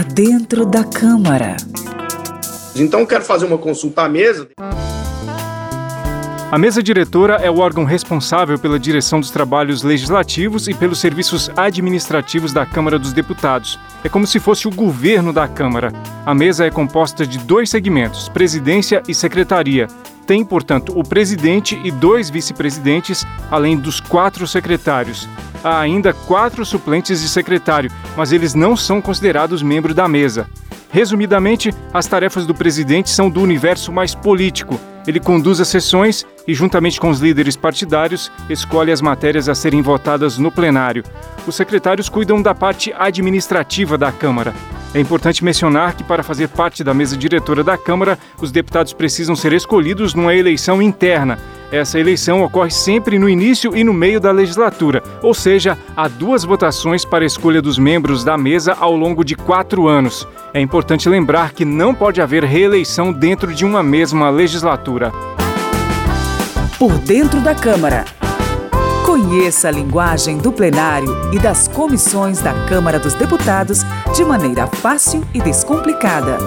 Por dentro da Câmara. Então, quero fazer uma consulta à mesa. A mesa diretora é o órgão responsável pela direção dos trabalhos legislativos e pelos serviços administrativos da Câmara dos Deputados. É como se fosse o governo da Câmara. A mesa é composta de dois segmentos, presidência e secretaria. Tem, portanto, o presidente e dois vice-presidentes, além dos quatro secretários. Há ainda quatro suplentes de secretário, mas eles não são considerados membros da mesa. Resumidamente, as tarefas do presidente são do universo mais político. Ele conduz as sessões e, juntamente com os líderes partidários, escolhe as matérias a serem votadas no plenário. Os secretários cuidam da parte administrativa da Câmara. É importante mencionar que, para fazer parte da mesa diretora da Câmara, os deputados precisam ser escolhidos numa eleição interna. Essa eleição ocorre sempre no início e no meio da legislatura, ou seja, há duas votações para a escolha dos membros da mesa ao longo de quatro anos. É importante lembrar que não pode haver reeleição dentro de uma mesma legislatura. Por dentro da Câmara. Conheça a linguagem do plenário e das comissões da Câmara dos Deputados de maneira fácil e descomplicada.